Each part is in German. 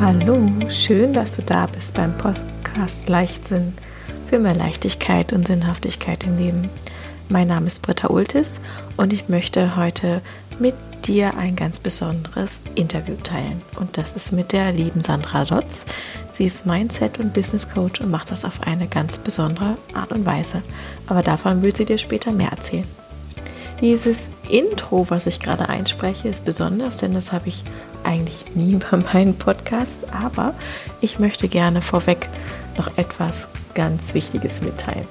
Hallo, schön, dass du da bist beim Podcast Leichtsinn für mehr Leichtigkeit und Sinnhaftigkeit im Leben. Mein Name ist Britta Ultis und ich möchte heute mit dir ein ganz besonderes Interview teilen. Und das ist mit der lieben Sandra Dotz. Sie ist Mindset- und Business Coach und macht das auf eine ganz besondere Art und Weise. Aber davon will sie dir später mehr erzählen. Dieses Intro, was ich gerade einspreche, ist besonders, denn das habe ich eigentlich nie bei meinen Podcasts, aber ich möchte gerne vorweg noch etwas ganz Wichtiges mitteilen.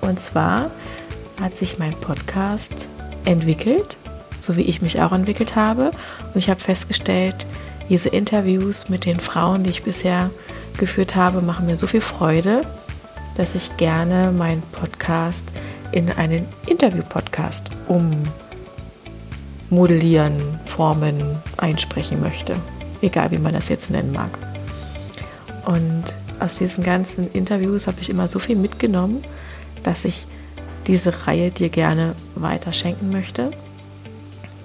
Und zwar hat sich mein Podcast entwickelt, so wie ich mich auch entwickelt habe. Und ich habe festgestellt, diese Interviews mit den Frauen, die ich bisher geführt habe, machen mir so viel Freude, dass ich gerne meinen Podcast in einen Interview-Podcast ummodellieren, formen, einsprechen möchte. Egal wie man das jetzt nennen mag. Und aus diesen ganzen Interviews habe ich immer so viel mitgenommen, dass ich diese Reihe dir gerne weiter schenken möchte.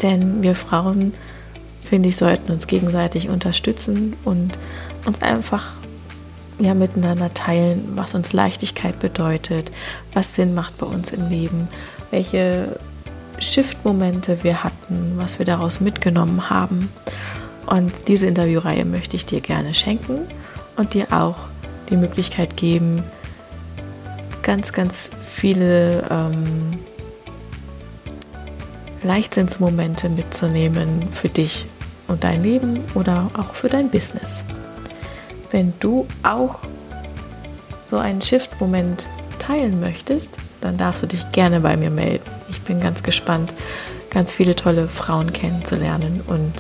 Denn wir Frauen, finde ich, sollten uns gegenseitig unterstützen und uns einfach ja, miteinander teilen, was uns Leichtigkeit bedeutet, was Sinn macht bei uns im Leben, welche Shift-Momente wir hatten, was wir daraus mitgenommen haben. Und diese Interviewreihe möchte ich dir gerne schenken und dir auch die Möglichkeit geben, ganz, ganz viele ähm, Leichtsinnsmomente mitzunehmen für dich und dein Leben oder auch für dein Business. Wenn du auch so einen Shift-Moment teilen möchtest, dann darfst du dich gerne bei mir melden. Ich bin ganz gespannt, ganz viele tolle Frauen kennenzulernen und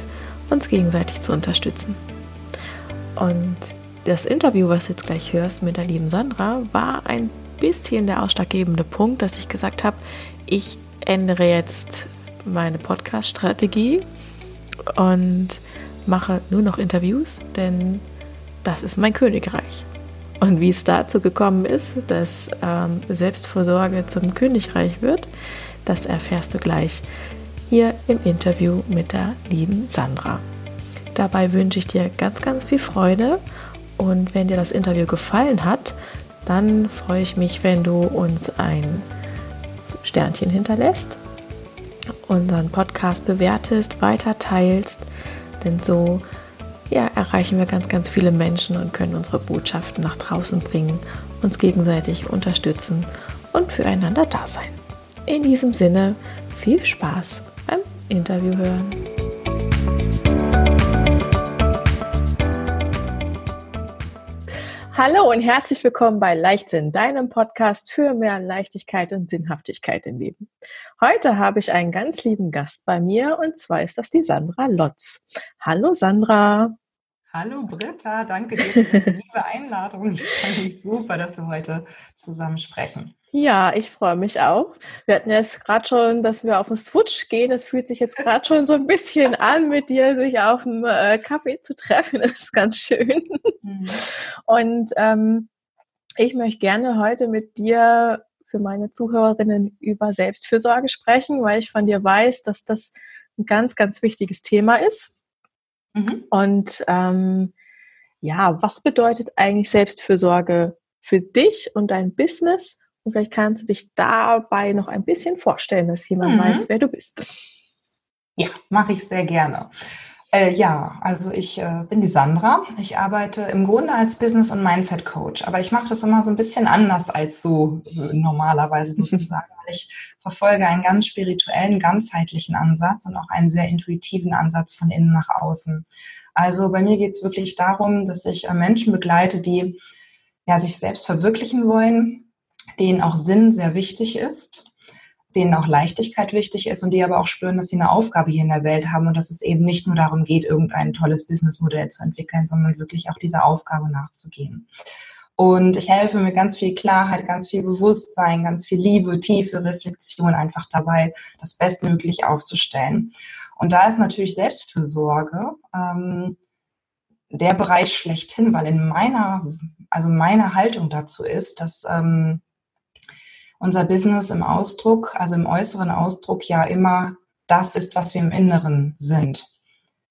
uns gegenseitig zu unterstützen. Und das Interview, was du jetzt gleich hörst mit der lieben Sandra, war ein bisschen der ausschlaggebende Punkt, dass ich gesagt habe, ich ändere jetzt meine Podcast-Strategie und mache nur noch Interviews, denn das ist mein Königreich. Und wie es dazu gekommen ist, dass ähm, Selbstvorsorge zum Königreich wird, das erfährst du gleich hier im Interview mit der lieben Sandra. Dabei wünsche ich dir ganz, ganz viel Freude und wenn dir das Interview gefallen hat, dann freue ich mich, wenn du uns ein Sternchen hinterlässt, unseren Podcast bewertest, weiter teilst, denn so ja, erreichen wir ganz, ganz viele Menschen und können unsere Botschaften nach draußen bringen, uns gegenseitig unterstützen und füreinander da sein. In diesem Sinne, viel Spaß beim Interview hören. Hallo und herzlich willkommen bei Leichtsinn, deinem Podcast für mehr Leichtigkeit und Sinnhaftigkeit im Leben. Heute habe ich einen ganz lieben Gast bei mir und zwar ist das die Sandra Lotz. Hallo Sandra. Hallo Britta, danke dir für die liebe Einladung. Ich freue mich super, dass wir heute zusammen sprechen. Ja, ich freue mich auch. Wir hatten jetzt gerade schon, dass wir auf den Switch gehen. Es fühlt sich jetzt gerade schon so ein bisschen an, mit dir sich auf dem äh, Kaffee zu treffen. Das ist ganz schön. Mhm. Und ähm, ich möchte gerne heute mit dir für meine Zuhörerinnen über Selbstfürsorge sprechen, weil ich von dir weiß, dass das ein ganz, ganz wichtiges Thema ist. Mhm. Und ähm, ja, was bedeutet eigentlich Selbstfürsorge für dich und dein Business? Und vielleicht kannst du dich dabei noch ein bisschen vorstellen, dass jemand mhm. weiß, wer du bist. Ja, mache ich sehr gerne. Äh, ja, also ich äh, bin die Sandra. Ich arbeite im Grunde als Business- und Mindset-Coach, aber ich mache das immer so ein bisschen anders als so äh, normalerweise sozusagen, weil ich verfolge einen ganz spirituellen, ganzheitlichen Ansatz und auch einen sehr intuitiven Ansatz von innen nach außen. Also bei mir geht es wirklich darum, dass ich äh, Menschen begleite, die ja, sich selbst verwirklichen wollen, denen auch Sinn sehr wichtig ist, denen auch Leichtigkeit wichtig ist und die aber auch spüren, dass sie eine Aufgabe hier in der Welt haben und dass es eben nicht nur darum geht, irgendein tolles Businessmodell zu entwickeln, sondern wirklich auch dieser Aufgabe nachzugehen. Und ich helfe mit ganz viel Klarheit, ganz viel Bewusstsein, ganz viel Liebe, tiefe Reflexion einfach dabei, das bestmöglich aufzustellen. Und da ist natürlich Selbstfürsorge ähm, der Bereich schlechthin, weil in meiner, also meine Haltung dazu ist, dass ähm, unser Business im Ausdruck, also im äußeren Ausdruck ja immer das ist, was wir im Inneren sind.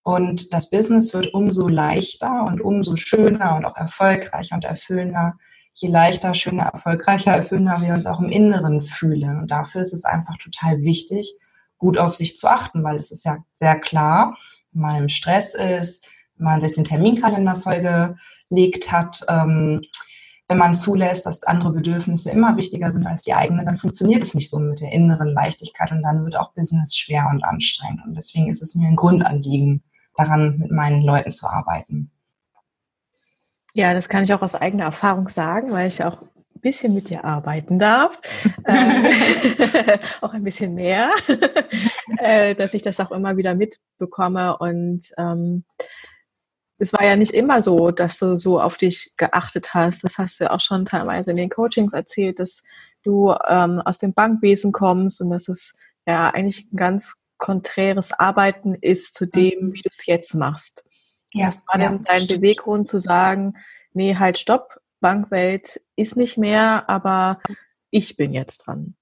Und das Business wird umso leichter und umso schöner und auch erfolgreicher und erfüllender, je leichter, schöner, erfolgreicher, erfüllender wir uns auch im Inneren fühlen. Und dafür ist es einfach total wichtig, gut auf sich zu achten, weil es ist ja sehr klar, wenn man im Stress ist, wenn man sich den Terminkalender vollgelegt hat, ähm, wenn man zulässt, dass andere Bedürfnisse immer wichtiger sind als die eigenen, dann funktioniert es nicht so mit der inneren Leichtigkeit und dann wird auch Business schwer und anstrengend. Und deswegen ist es mir ein Grundanliegen, daran mit meinen Leuten zu arbeiten. Ja, das kann ich auch aus eigener Erfahrung sagen, weil ich auch ein bisschen mit dir arbeiten darf. Ähm, auch ein bisschen mehr, äh, dass ich das auch immer wieder mitbekomme. Und ähm, es war ja nicht immer so, dass du so auf dich geachtet hast. Das hast du ja auch schon teilweise in den Coachings erzählt, dass du ähm, aus dem Bankwesen kommst und dass es ja eigentlich ein ganz konträres Arbeiten ist zu dem, mhm. wie du es jetzt machst. Ja, Was war ja, denn dein stimmt. Beweggrund zu sagen, nee, halt stopp, Bankwelt ist nicht mehr, aber ich bin jetzt dran?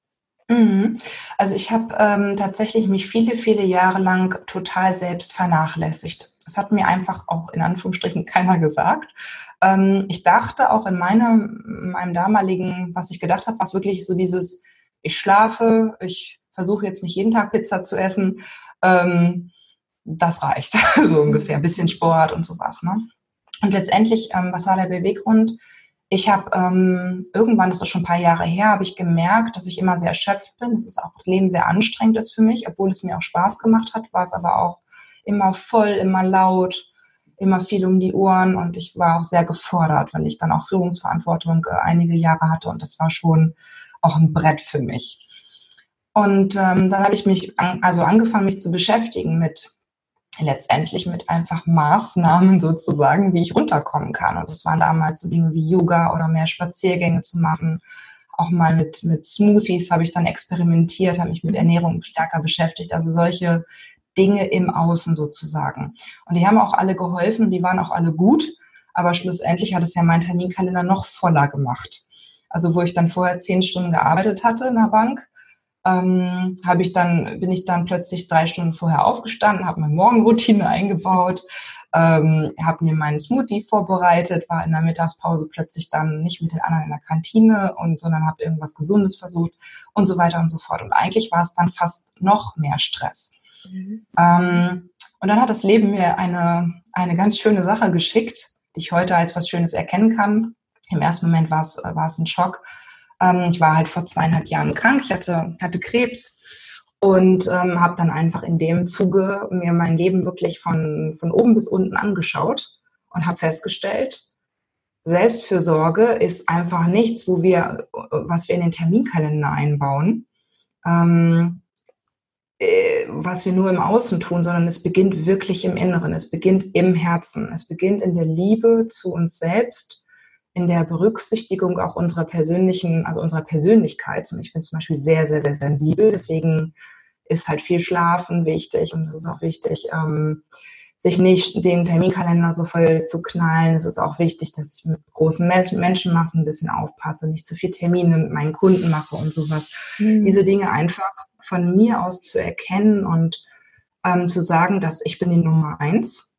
Mhm. Also ich habe ähm, tatsächlich mich viele, viele Jahre lang total selbst vernachlässigt. Das hat mir einfach auch in Anführungsstrichen keiner gesagt. Ähm, ich dachte auch in meinem, meinem damaligen, was ich gedacht habe, was wirklich so dieses, ich schlafe, ich versuche jetzt nicht jeden Tag Pizza zu essen. Ähm, das reicht, so ungefähr. Ein bisschen Sport und sowas. Ne? Und letztendlich, ähm, was war der Beweggrund? Ich habe ähm, irgendwann, das ist schon ein paar Jahre her, habe ich gemerkt, dass ich immer sehr erschöpft bin, dass es auch das Leben sehr anstrengend ist für mich, obwohl es mir auch Spaß gemacht hat, war es aber auch immer voll, immer laut, immer viel um die Ohren und ich war auch sehr gefordert, weil ich dann auch Führungsverantwortung äh, einige Jahre hatte und das war schon auch ein Brett für mich. Und ähm, dann habe ich mich an, also angefangen, mich zu beschäftigen mit letztendlich mit einfach Maßnahmen sozusagen, wie ich runterkommen kann. Und das waren damals so Dinge wie Yoga oder mehr Spaziergänge zu machen. Auch mal mit, mit Smoothies habe ich dann experimentiert, habe mich mit Ernährung stärker beschäftigt. Also solche Dinge im Außen sozusagen. Und die haben auch alle geholfen die waren auch alle gut. Aber schlussendlich hat es ja mein Terminkalender noch voller gemacht. Also wo ich dann vorher zehn Stunden gearbeitet hatte in der Bank, ähm, habe ich dann, bin ich dann plötzlich drei Stunden vorher aufgestanden, habe meine Morgenroutine eingebaut, ähm, habe mir meinen Smoothie vorbereitet, war in der Mittagspause plötzlich dann nicht mit den anderen in der Kantine und sondern habe irgendwas Gesundes versucht und so weiter und so fort. Und eigentlich war es dann fast noch mehr Stress. Mhm. Ähm, und dann hat das Leben mir eine, eine ganz schöne Sache geschickt, die ich heute als was Schönes erkennen kann. Im ersten Moment war es, war es ein Schock, ähm, ich war halt vor zweieinhalb Jahren krank, ich hatte, hatte Krebs und ähm, habe dann einfach in dem Zuge mir mein Leben wirklich von, von oben bis unten angeschaut und habe festgestellt, Selbstfürsorge ist einfach nichts, wo wir, was wir in den Terminkalender einbauen, ähm, äh, was wir nur im Außen tun, sondern es beginnt wirklich im Inneren, es beginnt im Herzen, es beginnt in der Liebe zu uns selbst in der Berücksichtigung auch unserer persönlichen, also unserer Persönlichkeit. Und ich bin zum Beispiel sehr, sehr, sehr sensibel. Deswegen ist halt viel Schlafen wichtig und es ist auch wichtig, ähm, sich nicht den Terminkalender so voll zu knallen. Es ist auch wichtig, dass ich mit großen Menschenmassen ein bisschen aufpasse, nicht zu viel Termine mit meinen Kunden mache und sowas. Mhm. Diese Dinge einfach von mir aus zu erkennen und ähm, zu sagen, dass ich bin die Nummer eins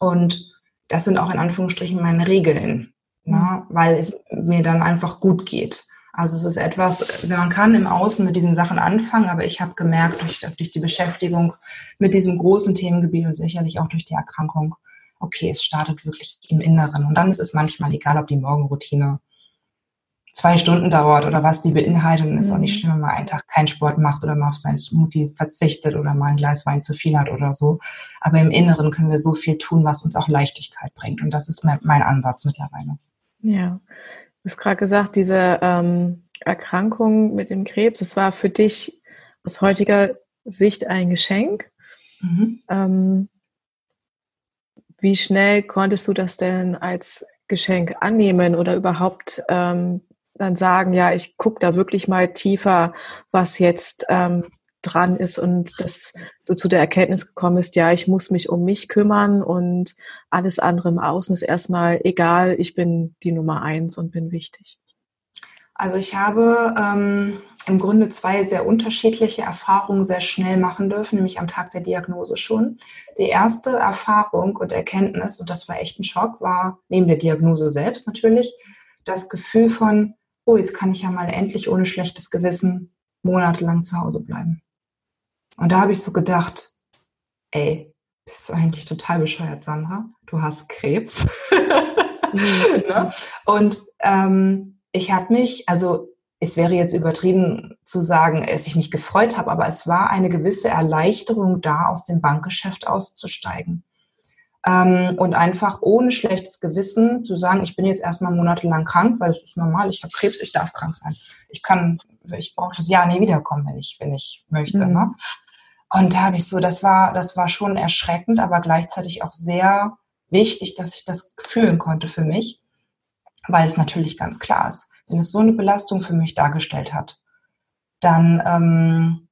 und das sind auch in Anführungsstrichen meine Regeln ne, mhm. weil es mir dann einfach gut geht. Also es ist etwas, man kann im Außen mit diesen Sachen anfangen, aber ich habe gemerkt, durch, durch die Beschäftigung mit diesem großen Themengebiet und sicherlich auch durch die Erkrankung, okay, es startet wirklich im Inneren. Und dann ist es manchmal egal, ob die Morgenroutine zwei Stunden dauert oder was die beinhaltet. Und es ist auch nicht mhm. schlimm, wenn man einen Tag keinen Sport macht oder mal auf seinen Smoothie verzichtet oder mal ein Glas Wein zu viel hat oder so. Aber im Inneren können wir so viel tun, was uns auch Leichtigkeit bringt. Und das ist mein Ansatz mittlerweile. Ja, du hast gerade gesagt, diese ähm, Erkrankung mit dem Krebs, das war für dich aus heutiger Sicht ein Geschenk. Mhm. Ähm, wie schnell konntest du das denn als Geschenk annehmen oder überhaupt ähm, dann sagen, ja, ich gucke da wirklich mal tiefer, was jetzt ähm, dran ist und dass du zu der Erkenntnis gekommen bist, ja, ich muss mich um mich kümmern und alles andere im Außen ist erstmal egal, ich bin die Nummer eins und bin wichtig. Also ich habe ähm, im Grunde zwei sehr unterschiedliche Erfahrungen sehr schnell machen dürfen, nämlich am Tag der Diagnose schon. Die erste Erfahrung und Erkenntnis, und das war echt ein Schock, war neben der Diagnose selbst natürlich, das Gefühl von, oh, jetzt kann ich ja mal endlich ohne schlechtes Gewissen monatelang zu Hause bleiben. Und da habe ich so gedacht, ey, bist du eigentlich total bescheuert, Sandra? Du hast Krebs. Ne? Und ähm, ich habe mich, also es wäre jetzt übertrieben zu sagen, dass ich mich gefreut habe, aber es war eine gewisse Erleichterung da, aus dem Bankgeschäft auszusteigen. Ähm, und einfach ohne schlechtes Gewissen zu sagen, ich bin jetzt erstmal monatelang krank, weil es ist normal, ich habe Krebs, ich darf krank sein. Ich kann, ich brauche das Jahr nie wiederkommen, wenn ich, wenn ich möchte. Mhm. Ne? Und da habe ich so, das war, das war schon erschreckend, aber gleichzeitig auch sehr wichtig, dass ich das fühlen konnte für mich, weil es natürlich ganz klar ist, wenn es so eine Belastung für mich dargestellt hat, dann ähm,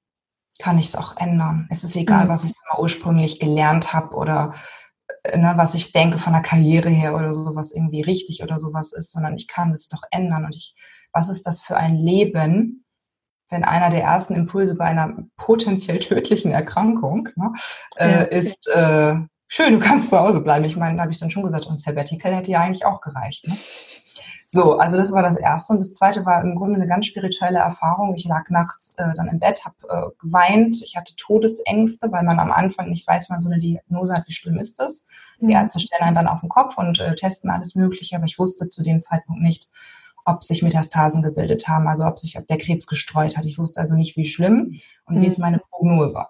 kann ich es auch ändern. Es ist egal, mhm. was ich mal ursprünglich gelernt habe oder ne, was ich denke von der Karriere her oder so, was irgendwie richtig oder sowas ist, sondern ich kann es doch ändern. Und ich, was ist das für ein Leben, wenn einer der ersten Impulse bei einer potenziell tödlichen Erkrankung ne, äh, ja. ist, äh, schön, du kannst zu Hause bleiben. Ich meine, da habe ich dann schon gesagt, und Sabbatical hätte ja eigentlich auch gereicht. Ne? So, also das war das Erste. Und das Zweite war im Grunde eine ganz spirituelle Erfahrung. Ich lag nachts äh, dann im Bett, habe äh, geweint. Ich hatte Todesängste, weil man am Anfang nicht weiß, wenn man so eine Diagnose hat, wie schlimm ist das. Die mhm. Ärzte stellen einen dann auf den Kopf und äh, testen alles Mögliche, aber ich wusste zu dem Zeitpunkt nicht, ob sich Metastasen gebildet haben, also ob sich ob der Krebs gestreut hat. Ich wusste also nicht, wie schlimm und mhm. wie ist meine Prognose.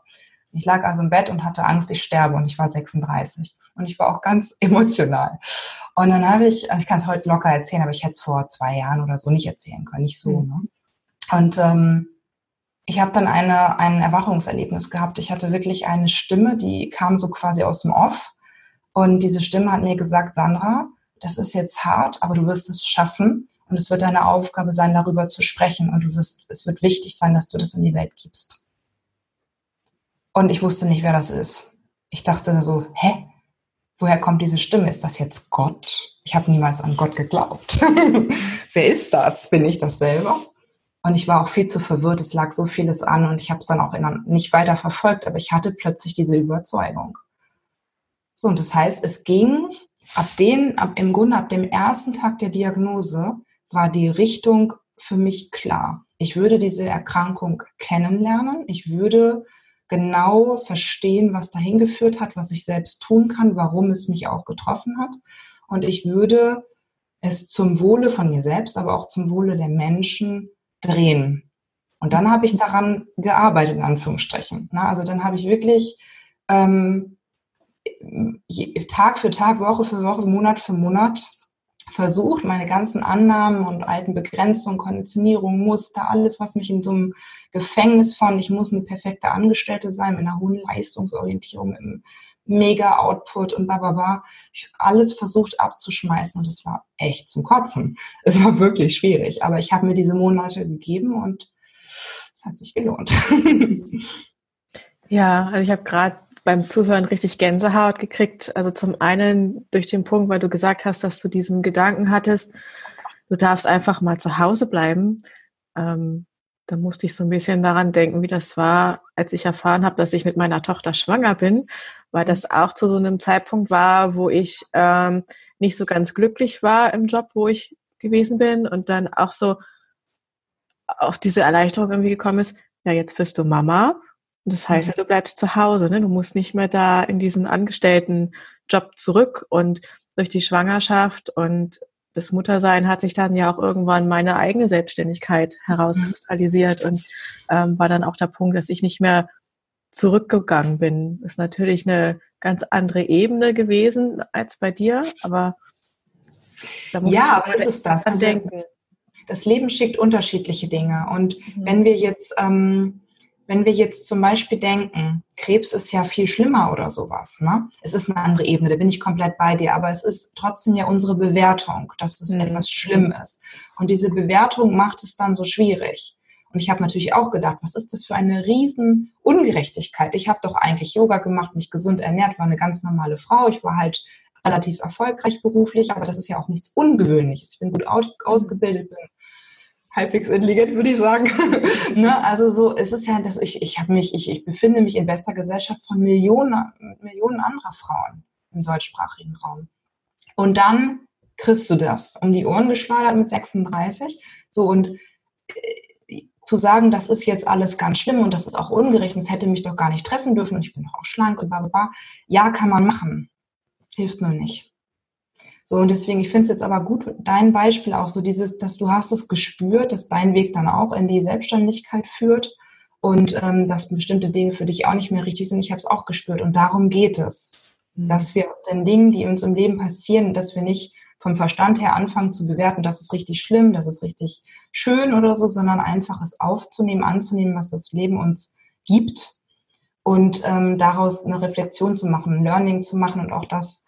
Ich lag also im Bett und hatte Angst, ich sterbe und ich war 36. Und ich war auch ganz emotional. Und dann habe ich, also ich kann es heute locker erzählen, aber ich hätte es vor zwei Jahren oder so nicht erzählen können, nicht so. Mhm. Ne? Und ähm, ich habe dann eine, ein Erwachungserlebnis gehabt. Ich hatte wirklich eine Stimme, die kam so quasi aus dem Off. Und diese Stimme hat mir gesagt, Sandra, das ist jetzt hart, aber du wirst es schaffen. Und es wird deine Aufgabe sein, darüber zu sprechen. Und du wirst, es wird wichtig sein, dass du das in die Welt gibst. Und ich wusste nicht, wer das ist. Ich dachte so, hä? Woher kommt diese Stimme? Ist das jetzt Gott? Ich habe niemals an Gott geglaubt. wer ist das? Bin ich das selber? Und ich war auch viel zu verwirrt. Es lag so vieles an und ich habe es dann auch nicht weiter verfolgt, aber ich hatte plötzlich diese Überzeugung. So, und das heißt, es ging ab den, ab, im Grunde ab dem ersten Tag der Diagnose war die Richtung für mich klar. Ich würde diese Erkrankung kennenlernen. Ich würde genau verstehen, was dahin geführt hat, was ich selbst tun kann, warum es mich auch getroffen hat. Und ich würde es zum Wohle von mir selbst, aber auch zum Wohle der Menschen drehen. Und dann habe ich daran gearbeitet, in Anführungsstrichen. also dann habe ich wirklich ähm, Tag für Tag, Woche für Woche, Monat für Monat versucht, meine ganzen Annahmen und alten Begrenzungen, Konditionierungen, Muster, alles, was mich in so einem Gefängnis fand, ich muss eine perfekte Angestellte sein, mit einer hohen Leistungsorientierung, im Mega-Output und bababa. Ich habe alles versucht abzuschmeißen und es war echt zum Kotzen. Es war wirklich schwierig, aber ich habe mir diese Monate gegeben und es hat sich gelohnt. Ja, also ich habe gerade beim Zuhören richtig Gänsehaut gekriegt. Also zum einen durch den Punkt, weil du gesagt hast, dass du diesen Gedanken hattest, du darfst einfach mal zu Hause bleiben. Ähm, da musste ich so ein bisschen daran denken, wie das war, als ich erfahren habe, dass ich mit meiner Tochter schwanger bin, weil das auch zu so einem Zeitpunkt war, wo ich ähm, nicht so ganz glücklich war im Job, wo ich gewesen bin und dann auch so auf diese Erleichterung irgendwie gekommen ist, ja, jetzt bist du Mama und das heißt ja, du bleibst zu Hause, ne? du musst nicht mehr da in diesen Angestelltenjob zurück und durch die Schwangerschaft und das Muttersein hat sich dann ja auch irgendwann meine eigene Selbstständigkeit herauskristallisiert und ähm, war dann auch der Punkt, dass ich nicht mehr zurückgegangen bin. Das ist natürlich eine ganz andere Ebene gewesen als bei dir, aber da muss ja, aber ist das. Also, denken. Das Leben schickt unterschiedliche Dinge und mhm. wenn wir jetzt ähm, wenn wir jetzt zum Beispiel denken, Krebs ist ja viel schlimmer oder sowas, ne? Es ist eine andere Ebene, da bin ich komplett bei dir, aber es ist trotzdem ja unsere Bewertung, dass es mhm. etwas schlimm ist. Und diese Bewertung macht es dann so schwierig. Und ich habe natürlich auch gedacht, was ist das für eine riesen Ungerechtigkeit? Ich habe doch eigentlich Yoga gemacht, mich gesund ernährt, war eine ganz normale Frau. Ich war halt relativ erfolgreich beruflich, aber das ist ja auch nichts Ungewöhnliches. Ich bin gut aus, ausgebildet, bin halbwegs intelligent, würde ich sagen. ne? Also so, es ist ja, dass ich, ich habe mich, ich, ich befinde mich in bester Gesellschaft von Millionen, Millionen anderer Frauen im deutschsprachigen Raum. Und dann kriegst du das um die Ohren geschleudert mit 36. So und äh, zu sagen, das ist jetzt alles ganz schlimm und das ist auch ungerecht, das hätte mich doch gar nicht treffen dürfen und ich bin doch auch schlank und bla bla bla. Ja, kann man machen. Hilft nur nicht. So, und deswegen, ich finde es jetzt aber gut, dein Beispiel auch so dieses, dass du hast es gespürt, dass dein Weg dann auch in die Selbstständigkeit führt und ähm, dass bestimmte Dinge für dich auch nicht mehr richtig sind. Ich habe es auch gespürt und darum geht es, mhm. dass wir aus den Dingen, die uns im Leben passieren, dass wir nicht vom Verstand her anfangen zu bewerten, das ist richtig schlimm, das ist richtig schön oder so, sondern einfach es aufzunehmen, anzunehmen, was das Leben uns gibt und ähm, daraus eine Reflexion zu machen, ein Learning zu machen und auch das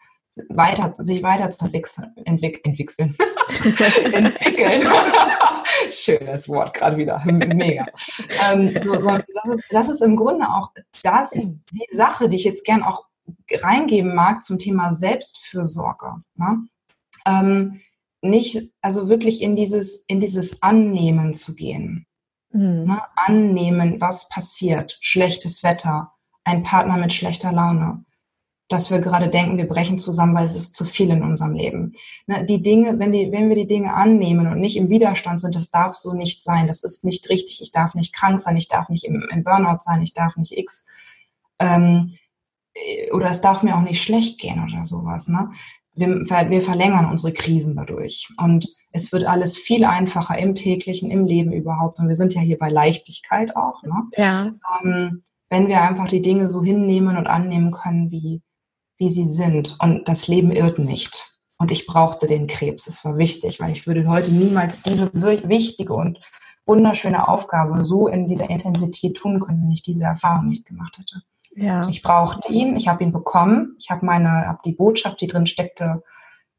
weiter, sich weiterzuentwickeln. Entwick entwickeln. entwickeln. Schönes Wort gerade wieder. Mega. Ähm, so, so, das, ist, das ist im Grunde auch das, die Sache, die ich jetzt gern auch reingeben mag zum Thema Selbstfürsorge. Ne? Ähm, nicht, also wirklich in dieses, in dieses Annehmen zu gehen. Mhm. Ne? Annehmen, was passiert. Schlechtes Wetter, ein Partner mit schlechter Laune, dass wir gerade denken, wir brechen zusammen, weil es ist zu viel in unserem Leben. Ne, die Dinge, wenn, die, wenn wir die Dinge annehmen und nicht im Widerstand sind, das darf so nicht sein, das ist nicht richtig, ich darf nicht krank sein, ich darf nicht im, im Burnout sein, ich darf nicht X, ähm, oder es darf mir auch nicht schlecht gehen oder sowas. Ne? Wir, wir verlängern unsere Krisen dadurch und es wird alles viel einfacher im täglichen, im Leben überhaupt und wir sind ja hier bei Leichtigkeit auch. Ne? Ja. Ähm, wenn wir einfach die Dinge so hinnehmen und annehmen können, wie, wie sie sind. Und das Leben irrt nicht. Und ich brauchte den Krebs. Es war wichtig, weil ich würde heute niemals diese wichtige und wunderschöne Aufgabe so in dieser Intensität tun können, wenn ich diese Erfahrung nicht gemacht hätte. Ja. Ich brauchte ihn, ich habe ihn bekommen, ich habe meine, habe die Botschaft, die drin steckte,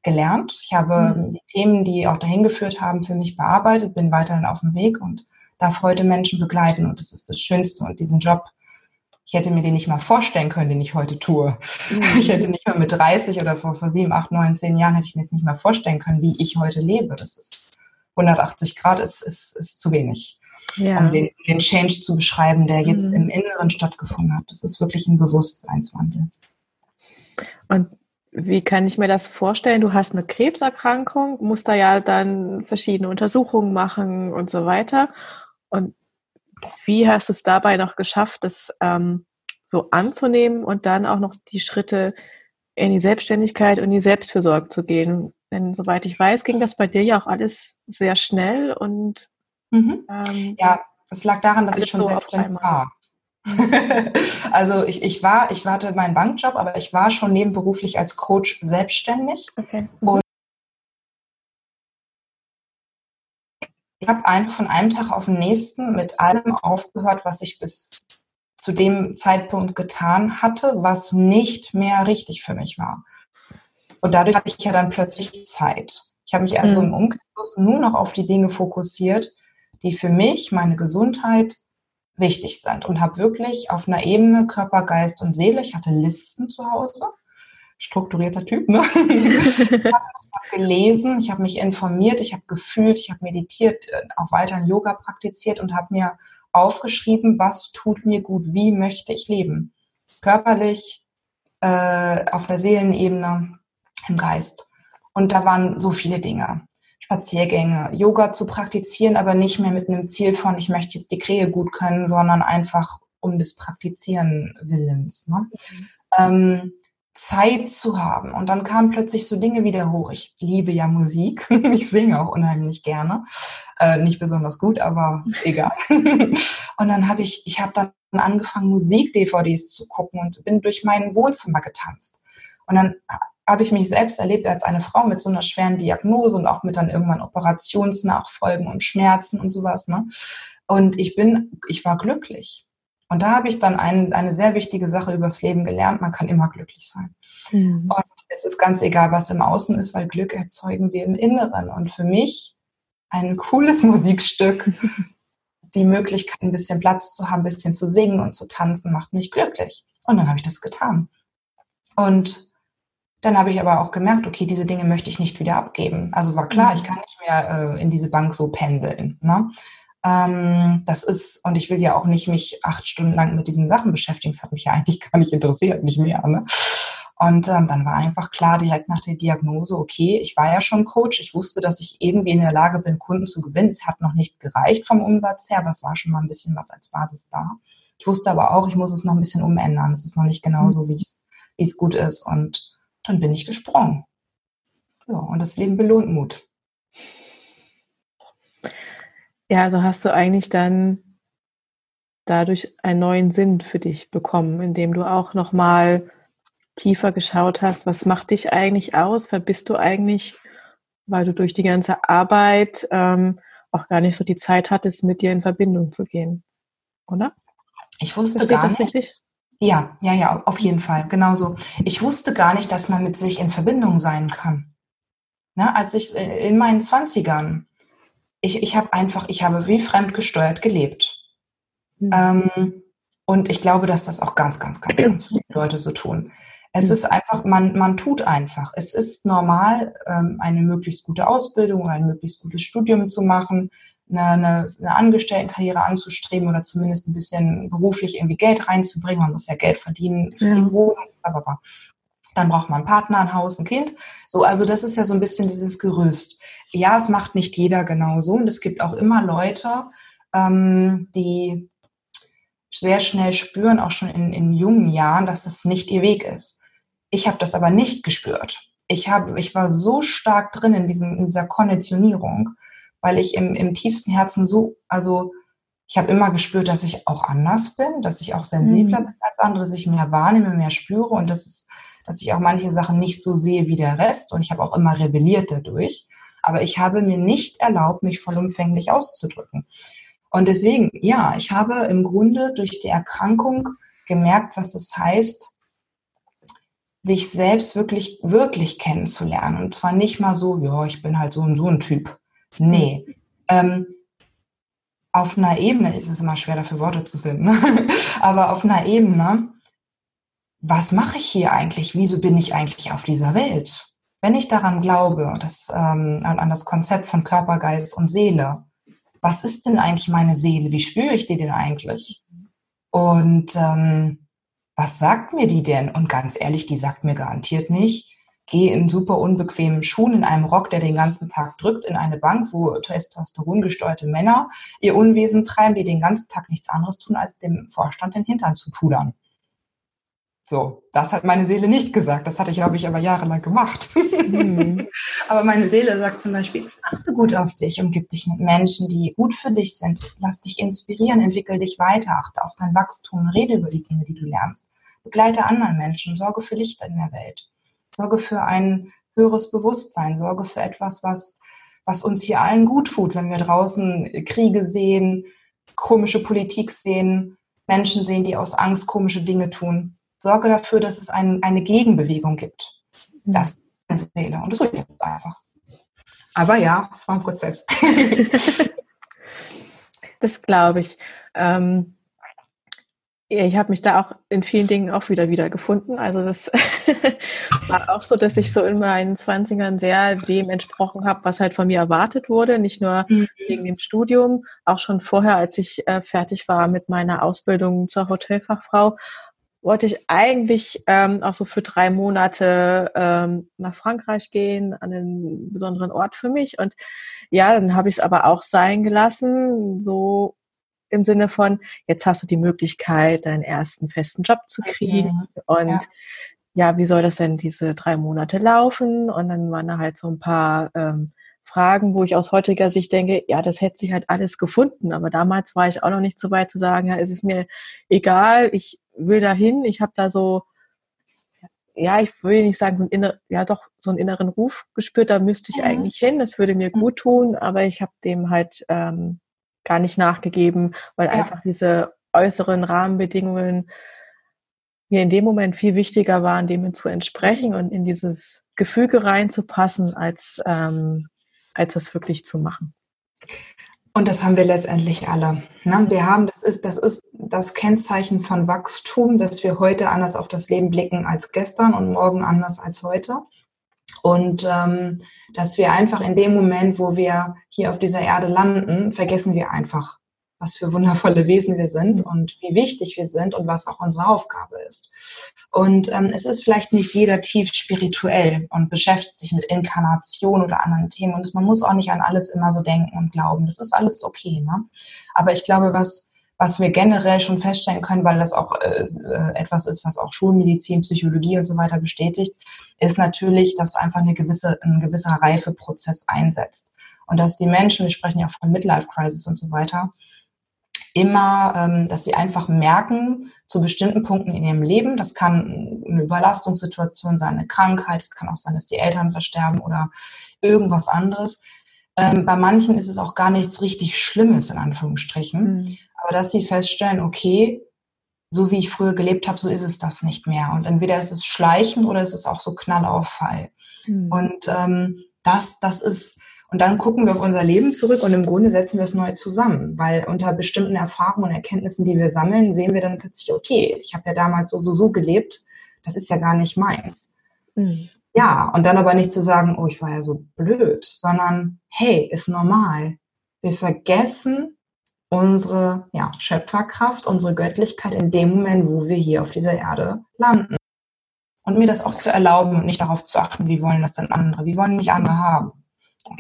gelernt. Ich habe mhm. die Themen, die auch dahin geführt haben, für mich bearbeitet, bin weiterhin auf dem Weg und darf heute Menschen begleiten und das ist das Schönste und diesen Job ich hätte mir den nicht mal vorstellen können, den ich heute tue. Mhm. Ich hätte nicht mal mit 30 oder vor, vor 7, 8, 9, 10 Jahren hätte ich mir es nicht mal vorstellen können, wie ich heute lebe. Das ist 180 Grad ist, ist, ist zu wenig. Ja. Um den, den Change zu beschreiben, der jetzt mhm. im Inneren stattgefunden hat. Das ist wirklich ein Bewusstseinswandel. Und wie kann ich mir das vorstellen? Du hast eine Krebserkrankung, musst da ja dann verschiedene Untersuchungen machen und so weiter. Und wie hast du es dabei noch geschafft, das ähm, so anzunehmen und dann auch noch die Schritte in die Selbstständigkeit und die Selbstfürsorge zu gehen? Denn soweit ich weiß, ging das bei dir ja auch alles sehr schnell und mhm. ähm, ja, das lag daran, dass ich schon so selbstständig war. also ich, ich war, ich hatte meinen Bankjob, aber ich war schon nebenberuflich als Coach selbstständig. Okay. Mhm. Und ich habe einfach von einem Tag auf den nächsten mit allem aufgehört, was ich bis zu dem Zeitpunkt getan hatte, was nicht mehr richtig für mich war. Und dadurch hatte ich ja dann plötzlich Zeit. Ich habe mich also mhm. im Umkehrschluss nur noch auf die Dinge fokussiert, die für mich, meine Gesundheit wichtig sind und habe wirklich auf einer Ebene Körper, Geist und Seele, ich hatte Listen zu Hause, strukturierter Typ, ne? ich habe gelesen, ich habe mich informiert, ich habe gefühlt, ich habe meditiert, äh, auch weiterhin Yoga praktiziert und habe mir aufgeschrieben, was tut mir gut, wie möchte ich leben. Körperlich, äh, auf der Seelenebene, im Geist. Und da waren so viele Dinge. Spaziergänge, Yoga zu praktizieren, aber nicht mehr mit einem Ziel von, ich möchte jetzt die Krähe gut können, sondern einfach um des Praktizieren Willens. Ne? Mhm. Ähm, Zeit zu haben. Und dann kamen plötzlich so Dinge wieder hoch. Ich liebe ja Musik. Ich singe auch unheimlich gerne. Äh, nicht besonders gut, aber egal. und dann habe ich, ich habe dann angefangen, Musik-DVDs zu gucken und bin durch mein Wohnzimmer getanzt. Und dann habe ich mich selbst erlebt als eine Frau mit so einer schweren Diagnose und auch mit dann irgendwann Operationsnachfolgen und Schmerzen und sowas. Ne? Und ich bin, ich war glücklich. Und da habe ich dann ein, eine sehr wichtige Sache übers Leben gelernt. Man kann immer glücklich sein. Mhm. Und es ist ganz egal, was im Außen ist, weil Glück erzeugen wir im Inneren. Und für mich ein cooles Musikstück, die Möglichkeit, ein bisschen Platz zu haben, ein bisschen zu singen und zu tanzen, macht mich glücklich. Und dann habe ich das getan. Und Dann habe ich aber auch gemerkt, okay, diese Dinge möchte ich nicht wieder abgeben. Also war klar, mhm. ich kann nicht mehr äh, in diese Bank so pendeln. Ne? Ähm, das ist, und ich will ja auch nicht mich acht Stunden lang mit diesen Sachen beschäftigen. Das hat mich ja eigentlich gar nicht interessiert, nicht mehr. Ne? Und ähm, dann war einfach klar direkt nach der Diagnose, okay, ich war ja schon Coach, ich wusste, dass ich irgendwie in der Lage bin, Kunden zu gewinnen. Es hat noch nicht gereicht vom Umsatz her, aber es war schon mal ein bisschen was als Basis da. Ich wusste aber auch, ich muss es noch ein bisschen umändern. Es ist noch nicht genauso, wie es gut ist. Und dann bin ich gesprungen. Ja, und das Leben belohnt Mut. Ja, also hast du eigentlich dann dadurch einen neuen Sinn für dich bekommen, indem du auch nochmal tiefer geschaut hast, was macht dich eigentlich aus, wer bist du eigentlich, weil du durch die ganze Arbeit ähm, auch gar nicht so die Zeit hattest, mit dir in Verbindung zu gehen, oder? Ich wusste Versteht gar das nicht. richtig? Ja, ja, ja, auf jeden Fall, genauso. Ich wusste gar nicht, dass man mit sich in Verbindung sein kann. Na, als ich äh, in meinen Zwanzigern, ich, ich habe einfach, ich habe wie fremdgesteuert gelebt. Mhm. Ähm, und ich glaube, dass das auch ganz, ganz, ganz, ganz viele Leute so tun. Es ist einfach, man, man tut einfach. Es ist normal, ähm, eine möglichst gute Ausbildung oder ein möglichst gutes Studium zu machen, eine, eine, eine Angestelltenkarriere anzustreben oder zumindest ein bisschen beruflich irgendwie Geld reinzubringen. Man muss ja Geld verdienen für ja. die Wohnung, blablabla. Dann braucht man einen Partner, ein Haus, ein Kind. So, also das ist ja so ein bisschen dieses Gerüst. Ja, es macht nicht jeder genauso und es gibt auch immer Leute, ähm, die sehr schnell spüren, auch schon in, in jungen Jahren, dass das nicht ihr Weg ist. Ich habe das aber nicht gespürt. Ich, hab, ich war so stark drin in, diesem, in dieser Konditionierung, weil ich im, im tiefsten Herzen so, also ich habe immer gespürt, dass ich auch anders bin, dass ich auch sensibler mhm. bin als andere, dass ich mehr wahrnehme, mehr spüre und dass, es, dass ich auch manche Sachen nicht so sehe wie der Rest. Und ich habe auch immer rebelliert dadurch. Aber ich habe mir nicht erlaubt, mich vollumfänglich auszudrücken. Und deswegen, ja, ich habe im Grunde durch die Erkrankung gemerkt, was es heißt, sich selbst wirklich, wirklich kennenzulernen. Und zwar nicht mal so, ja, ich bin halt so und so ein Typ. Nee. Ähm, auf einer Ebene ist es immer schwer, dafür Worte zu finden. Aber auf einer Ebene, was mache ich hier eigentlich? Wieso bin ich eigentlich auf dieser Welt? Wenn ich daran glaube, dass, ähm, an das Konzept von Körper, Geist und Seele, was ist denn eigentlich meine Seele? Wie spüre ich die denn eigentlich? Und ähm, was sagt mir die denn? Und ganz ehrlich, die sagt mir garantiert nicht, geh in super unbequemen Schuhen, in einem Rock, der den ganzen Tag drückt, in eine Bank, wo testosterongesteuerte Männer ihr Unwesen treiben, die den ganzen Tag nichts anderes tun, als dem Vorstand den Hintern zu pudern. So, das hat meine Seele nicht gesagt. Das hatte ich, glaube ich, aber jahrelang gemacht. Mhm. aber meine Seele sagt zum Beispiel, achte gut auf dich, umgib dich mit Menschen, die gut für dich sind. Lass dich inspirieren, entwickel dich weiter, achte auf dein Wachstum, rede über die Dinge, die du lernst. Begleite anderen Menschen, sorge für Licht in der Welt. Sorge für ein höheres Bewusstsein, sorge für etwas, was, was uns hier allen gut tut, wenn wir draußen Kriege sehen, komische Politik sehen, Menschen sehen, die aus Angst komische Dinge tun sorge dafür, dass es ein, eine Gegenbewegung gibt. Das ist Seele. Und das tue ich jetzt einfach. Aber ja, es war ein Prozess. das glaube ich. Ähm, ich habe mich da auch in vielen Dingen auch wieder wiedergefunden. Also das war auch so, dass ich so in meinen Zwanzigern sehr dem entsprochen habe, was halt von mir erwartet wurde. Nicht nur mhm. wegen dem Studium, auch schon vorher, als ich äh, fertig war mit meiner Ausbildung zur Hotelfachfrau, wollte ich eigentlich ähm, auch so für drei Monate ähm, nach Frankreich gehen, an einen besonderen Ort für mich. Und ja, dann habe ich es aber auch sein gelassen, so im Sinne von, jetzt hast du die Möglichkeit, deinen ersten festen Job zu kriegen. Okay. Und ja. ja. wie soll das denn diese drei Monate laufen? Und dann waren da halt so ein paar ähm, Fragen, wo ich aus heutiger Sicht denke, ja, das hätte sich halt alles gefunden. Aber damals war ich auch noch nicht so weit zu sagen, ja, es ist mir egal, ich will dahin, ich habe da so, ja, ich will nicht sagen, so ein inner, ja doch, so einen inneren Ruf gespürt, da müsste ich mhm. eigentlich hin, das würde mir mhm. gut tun, aber ich habe dem halt ähm, gar nicht nachgegeben, weil ja. einfach diese äußeren Rahmenbedingungen mir in dem Moment viel wichtiger waren, dem zu entsprechen und in dieses Gefüge reinzupassen, als, ähm, als das wirklich zu machen. Und das haben wir letztendlich alle. Ne? Wir haben, das ist, das ist das Kennzeichen von Wachstum, dass wir heute anders auf das Leben blicken als gestern und morgen anders als heute. Und ähm, dass wir einfach in dem Moment, wo wir hier auf dieser Erde landen, vergessen wir einfach, was für wundervolle Wesen wir sind mhm. und wie wichtig wir sind und was auch unsere Aufgabe ist. Und ähm, es ist vielleicht nicht jeder tief spirituell und beschäftigt sich mit Inkarnation oder anderen Themen. Und man muss auch nicht an alles immer so denken und glauben. Das ist alles okay. Ne? Aber ich glaube, was was wir generell schon feststellen können, weil das auch äh, äh, etwas ist, was auch Schulmedizin, Psychologie und so weiter bestätigt, ist natürlich, dass einfach eine gewisse, ein gewisser Reifeprozess einsetzt. Und dass die Menschen, wir sprechen ja von Midlife Crisis und so weiter, immer, ähm, dass sie einfach merken, zu bestimmten Punkten in ihrem Leben, das kann eine Überlastungssituation sein, eine Krankheit, es kann auch sein, dass die Eltern versterben oder irgendwas anderes. Ähm, bei manchen ist es auch gar nichts richtig Schlimmes, in Anführungsstrichen. Mhm. Aber dass sie feststellen, okay, so wie ich früher gelebt habe, so ist es das nicht mehr. Und entweder ist es schleichend oder ist es auch so Knallauffall. Mhm. Und ähm, das, das ist, und dann gucken wir auf unser Leben zurück und im Grunde setzen wir es neu zusammen, weil unter bestimmten Erfahrungen und Erkenntnissen, die wir sammeln, sehen wir dann plötzlich, okay, ich habe ja damals so, so, so gelebt, das ist ja gar nicht meins. Mhm. Ja, und dann aber nicht zu sagen, oh, ich war ja so blöd, sondern hey, ist normal. Wir vergessen unsere ja, Schöpferkraft, unsere Göttlichkeit in dem Moment, wo wir hier auf dieser Erde landen. Und mir das auch zu erlauben und nicht darauf zu achten, wie wollen das denn andere, wie wollen mich andere haben.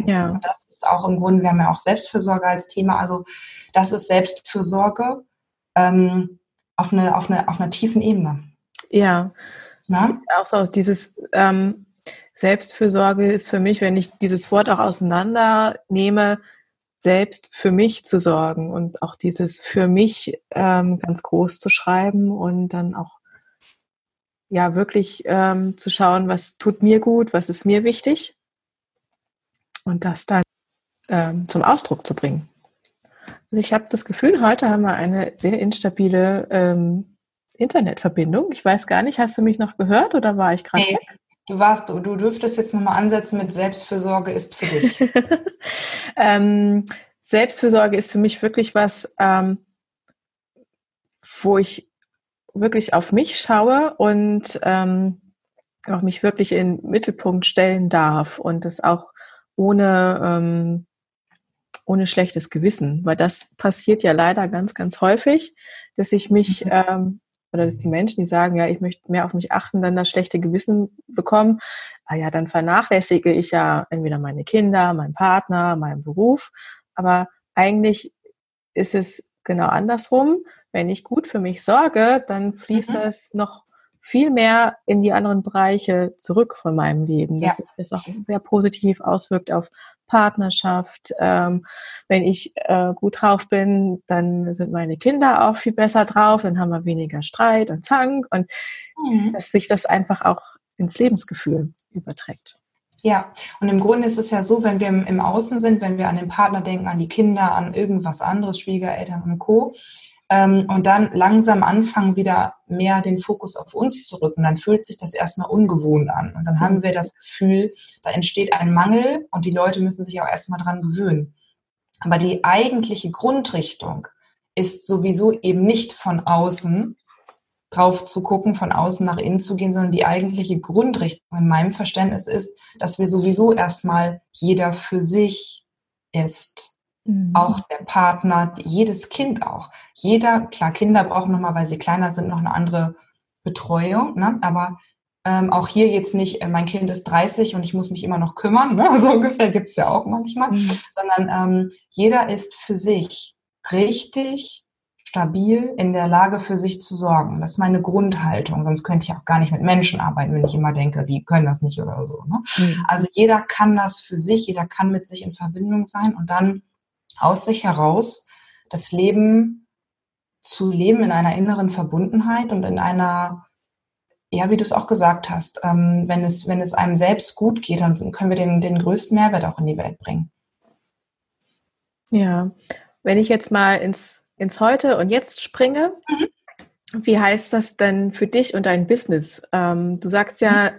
Ja. das ist auch im Grunde, wir haben ja auch Selbstfürsorge als Thema, also das ist Selbstfürsorge ähm, auf, eine, auf, eine, auf einer tiefen Ebene. Ja, Na? auch so dieses ähm, Selbstfürsorge ist für mich, wenn ich dieses Wort auch auseinandernehme, selbst für mich zu sorgen und auch dieses für mich ähm, ganz groß zu schreiben und dann auch ja wirklich ähm, zu schauen, was tut mir gut, was ist mir wichtig und das dann ähm, zum Ausdruck zu bringen. Also ich habe das Gefühl, heute haben wir eine sehr instabile ähm, Internetverbindung. Ich weiß gar nicht, hast du mich noch gehört oder war ich gerade nee. weg? Du warst, du, du dürftest jetzt nochmal ansetzen mit Selbstfürsorge ist für dich. ähm, Selbstfürsorge ist für mich wirklich was, ähm, wo ich wirklich auf mich schaue und ähm, auch mich wirklich in den Mittelpunkt stellen darf und das auch ohne, ähm, ohne schlechtes Gewissen, weil das passiert ja leider ganz, ganz häufig, dass ich mich mhm. ähm, oder dass die Menschen, die sagen, ja, ich möchte mehr auf mich achten, dann das schlechte Gewissen bekommen, ah ja, dann vernachlässige ich ja entweder meine Kinder, meinen Partner, meinen Beruf. Aber eigentlich ist es genau andersrum. Wenn ich gut für mich sorge, dann fließt mhm. das noch viel mehr in die anderen Bereiche zurück von meinem Leben, dass sich das auch sehr positiv auswirkt auf Partnerschaft. Ähm, wenn ich äh, gut drauf bin, dann sind meine Kinder auch viel besser drauf, dann haben wir weniger Streit und Zank und mhm. dass sich das einfach auch ins Lebensgefühl überträgt. Ja, und im Grunde ist es ja so, wenn wir im, Außen sind, wenn wir an den Partner denken, an die Kinder, an irgendwas anderes, Schwiegereltern und Co., und dann langsam anfangen, wieder mehr den Fokus auf uns zu rücken, dann fühlt sich das erstmal ungewohnt an. Und dann haben wir das Gefühl, da entsteht ein Mangel und die Leute müssen sich auch erstmal dran gewöhnen. Aber die eigentliche Grundrichtung ist sowieso eben nicht von außen drauf zu gucken, von außen nach innen zu gehen, sondern die eigentliche Grundrichtung in meinem Verständnis ist, dass wir sowieso erstmal jeder für sich ist. Mhm. Auch der Partner, jedes Kind auch. Jeder, klar, Kinder brauchen nochmal, weil sie kleiner sind, noch eine andere Betreuung, ne? aber ähm, auch hier jetzt nicht, äh, mein Kind ist 30 und ich muss mich immer noch kümmern, ne? so ungefähr gibt's ja auch manchmal, mhm. sondern ähm, jeder ist für sich richtig stabil in der Lage für sich zu sorgen. Das ist meine Grundhaltung, sonst könnte ich auch gar nicht mit Menschen arbeiten, wenn ich immer denke, die können das nicht oder so. Ne? Mhm. Also jeder kann das für sich, jeder kann mit sich in Verbindung sein und dann aus sich heraus das Leben zu leben in einer inneren Verbundenheit und in einer, ja, wie du es auch gesagt hast, ähm, wenn, es, wenn es einem selbst gut geht, dann können wir den, den größten Mehrwert auch in die Welt bringen. Ja, wenn ich jetzt mal ins, ins Heute und Jetzt springe, mhm. wie heißt das denn für dich und dein Business? Ähm, du sagst ja,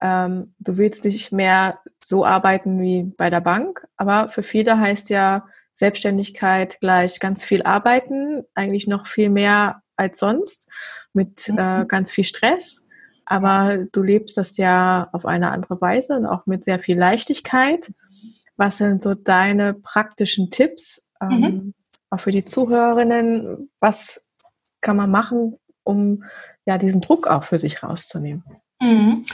ähm, du willst nicht mehr so arbeiten wie bei der Bank, aber für viele heißt ja Selbstständigkeit gleich ganz viel arbeiten, eigentlich noch viel mehr als sonst, mit mhm. äh, ganz viel Stress. Aber du lebst das ja auf eine andere Weise und auch mit sehr viel Leichtigkeit. Was sind so deine praktischen Tipps, ähm, mhm. auch für die Zuhörerinnen? Was kann man machen, um ja diesen Druck auch für sich rauszunehmen? Mhm.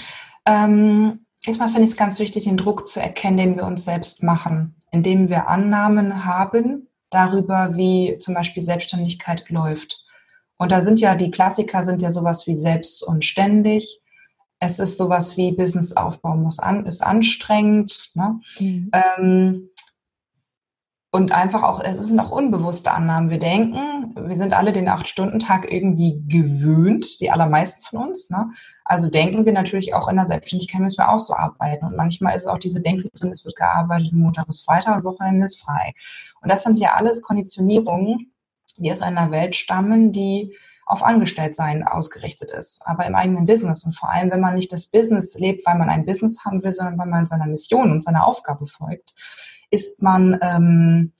Ähm, erstmal finde ich es ganz wichtig, den Druck zu erkennen, den wir uns selbst machen, indem wir Annahmen haben darüber, wie zum Beispiel Selbstständigkeit läuft. Und da sind ja die Klassiker sind ja sowas wie selbst und ständig. Es ist sowas wie Businessaufbau muss an, ist anstrengend. Ne? Mhm. Ähm, und einfach auch, es sind auch unbewusste Annahmen. Wir denken, wir sind alle den Acht-Stunden-Tag irgendwie gewöhnt, die allermeisten von uns. Ne? Also denken wir natürlich auch in der Selbstständigkeit müssen wir auch so arbeiten. Und manchmal ist auch diese Denke drin, es wird gearbeitet, Montag bis Freitag und Wochenende ist frei. Und das sind ja alles Konditionierungen, die aus einer Welt stammen, die auf Angestelltsein ausgerichtet ist, aber im eigenen Business. Und vor allem, wenn man nicht das Business lebt, weil man ein Business haben will, sondern weil man seiner Mission und seiner Aufgabe folgt, ist man, ähm,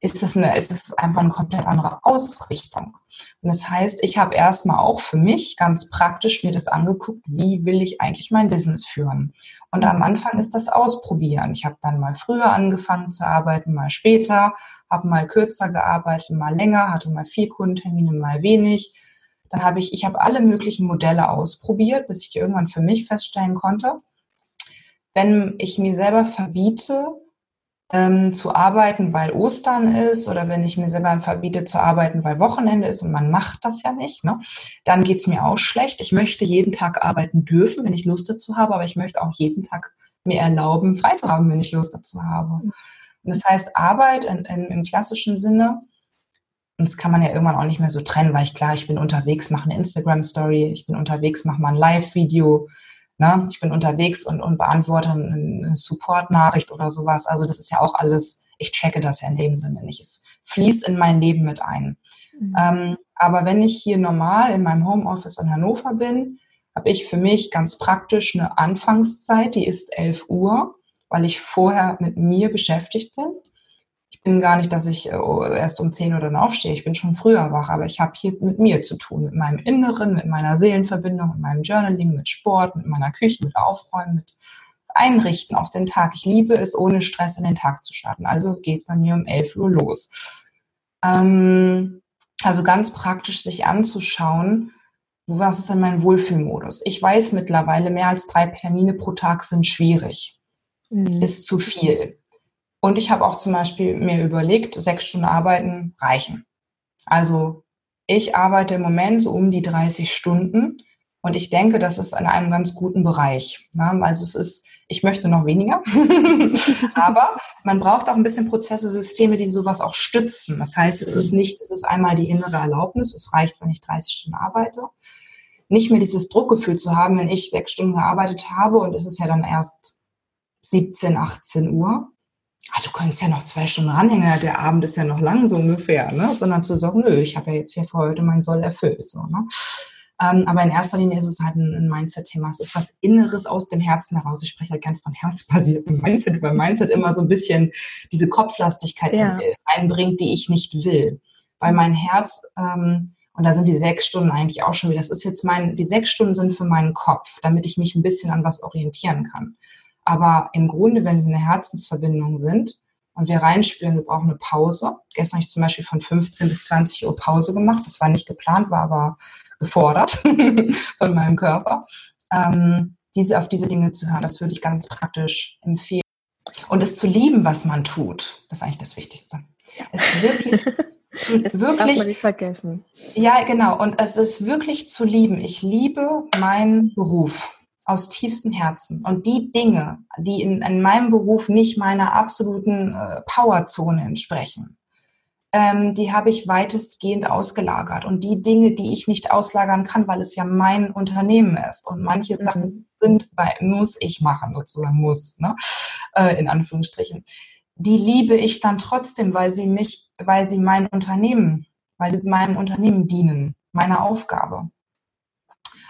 ist es, eine, ist es einfach eine komplett andere Ausrichtung. Und das heißt, ich habe erstmal auch für mich ganz praktisch mir das angeguckt, wie will ich eigentlich mein Business führen. Und am Anfang ist das Ausprobieren. Ich habe dann mal früher angefangen zu arbeiten, mal später, habe mal kürzer gearbeitet, mal länger, hatte mal vier Kundentermine, mal wenig. Dann habe ich, ich habe alle möglichen Modelle ausprobiert, bis ich irgendwann für mich feststellen konnte, wenn ich mir selber verbiete, ähm, zu arbeiten, weil Ostern ist oder wenn ich mir selber verbiete zu arbeiten, weil Wochenende ist und man macht das ja nicht, ne, dann geht's mir auch schlecht. Ich möchte jeden Tag arbeiten dürfen, wenn ich Lust dazu habe, aber ich möchte auch jeden Tag mir erlauben, frei zu haben, wenn ich Lust dazu habe. Und das heißt, Arbeit in, in, im klassischen Sinne, und das kann man ja irgendwann auch nicht mehr so trennen, weil ich klar, ich bin unterwegs, mache eine Instagram-Story, ich bin unterwegs, mache mal ein Live-Video, Ne? Ich bin unterwegs und, und beantworte eine Support-Nachricht oder sowas. Also das ist ja auch alles, ich tracke das ja in dem Sinne nicht. Es fließt in mein Leben mit ein. Mhm. Ähm, aber wenn ich hier normal in meinem Homeoffice in Hannover bin, habe ich für mich ganz praktisch eine Anfangszeit, die ist 11 Uhr, weil ich vorher mit mir beschäftigt bin bin gar nicht, dass ich äh, erst um 10 Uhr dann aufstehe. Ich bin schon früher wach, aber ich habe hier mit mir zu tun, mit meinem Inneren, mit meiner Seelenverbindung, mit meinem Journaling, mit Sport, mit meiner Küche, mit Aufräumen, mit Einrichten auf den Tag. Ich liebe es, ohne Stress in den Tag zu starten. Also geht es bei mir um 11 Uhr los. Ähm, also ganz praktisch sich anzuschauen, was ist denn mein Wohlfühlmodus? Ich weiß mittlerweile, mehr als drei Termine pro Tag sind schwierig. Mhm. Ist zu viel. Und ich habe auch zum Beispiel mir überlegt, sechs Stunden arbeiten reichen. Also ich arbeite im Moment so um die 30 Stunden und ich denke, das ist in einem ganz guten Bereich. Also es ist, ich möchte noch weniger, aber man braucht auch ein bisschen Prozesse, Systeme, die sowas auch stützen. Das heißt, es ist nicht, es ist einmal die innere Erlaubnis, es reicht, wenn ich 30 Stunden arbeite. Nicht mehr dieses Druckgefühl zu haben, wenn ich sechs Stunden gearbeitet habe und es ist ja dann erst 17, 18 Uhr ah, du könntest ja noch zwei Stunden ranhängen, der Abend ist ja noch lang so ungefähr, ne? sondern zu sagen, nö, ich habe ja jetzt hier für heute mein Soll erfüllt. So, ne? Ähm, aber in erster Linie ist es halt ein, ein Mindset-Thema. Es ist was Inneres aus dem Herzen heraus. Ich spreche halt gern von herzbasiertem Mindset, weil Mindset immer so ein bisschen diese Kopflastigkeit ja. einbringt, die ich nicht will. Weil mein Herz, ähm, und da sind die sechs Stunden eigentlich auch schon wieder, das ist jetzt mein, die sechs Stunden sind für meinen Kopf, damit ich mich ein bisschen an was orientieren kann. Aber im Grunde, wenn wir eine Herzensverbindung sind und wir reinspüren, wir brauchen eine Pause. Gestern habe ich zum Beispiel von 15 bis 20 Uhr Pause gemacht. Das war nicht geplant, war aber gefordert von meinem Körper. Ähm, diese, auf diese Dinge zu hören, das würde ich ganz praktisch empfehlen. Und es zu lieben, was man tut, das ist eigentlich das Wichtigste. Es wirklich, das wirklich, darf man nicht vergessen. Ja, genau. Und es ist wirklich zu lieben. Ich liebe meinen Beruf aus tiefstem Herzen. Und die Dinge, die in, in meinem Beruf nicht meiner absoluten äh, Powerzone entsprechen, ähm, die habe ich weitestgehend ausgelagert. Und die Dinge, die ich nicht auslagern kann, weil es ja mein Unternehmen ist und manche mhm. Sachen sind bei, muss ich machen, sozusagen muss, ne? Äh, in Anführungsstrichen, die liebe ich dann trotzdem, weil sie mich, weil sie mein Unternehmen, weil sie meinem Unternehmen dienen, meiner Aufgabe.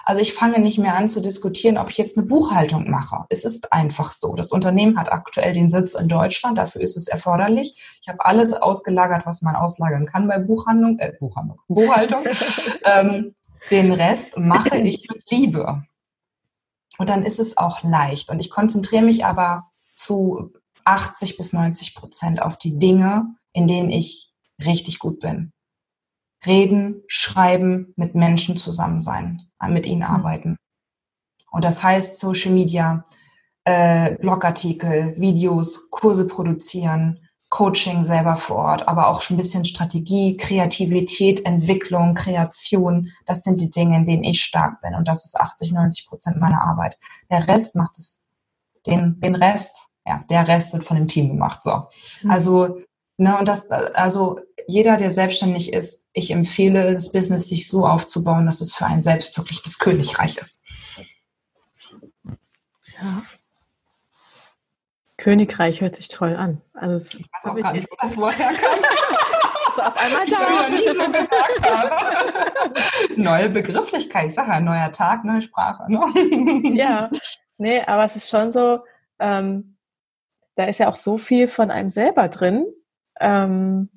Also ich fange nicht mehr an zu diskutieren, ob ich jetzt eine Buchhaltung mache. Es ist einfach so. Das Unternehmen hat aktuell den Sitz in Deutschland, dafür ist es erforderlich. Ich habe alles ausgelagert, was man auslagern kann bei Buchhandlung, äh, Buchhandlung, Buchhaltung. ähm, den Rest mache ich mit Liebe. Und dann ist es auch leicht. Und ich konzentriere mich aber zu 80 bis 90 Prozent auf die Dinge, in denen ich richtig gut bin. Reden, schreiben, mit Menschen zusammen sein, mit ihnen mhm. arbeiten. Und das heißt Social Media, äh, Blogartikel, Videos, Kurse produzieren, Coaching selber vor Ort, aber auch schon ein bisschen Strategie, Kreativität, Entwicklung, Kreation. Das sind die Dinge, in denen ich stark bin. Und das ist 80, 90 Prozent meiner Arbeit. Der Rest macht es, den, den Rest, ja, der Rest wird von dem Team gemacht. So. Mhm. Also, ne, und das, also jeder, der selbstständig ist, ich empfehle, das Business sich so aufzubauen, dass es für einen selbst wirklich das Königreich ist. Ja. Königreich hört sich toll an. Also ich weiß auch gar nicht, wo das Wort herkam. so auf einmal da. Ich nie so gesagt habe. Neue Begrifflichkeit, ich sage ja, neuer Tag, neue Sprache. Ne? ja, nee, aber es ist schon so, ähm, da ist ja auch so viel von einem selber drin, ähm,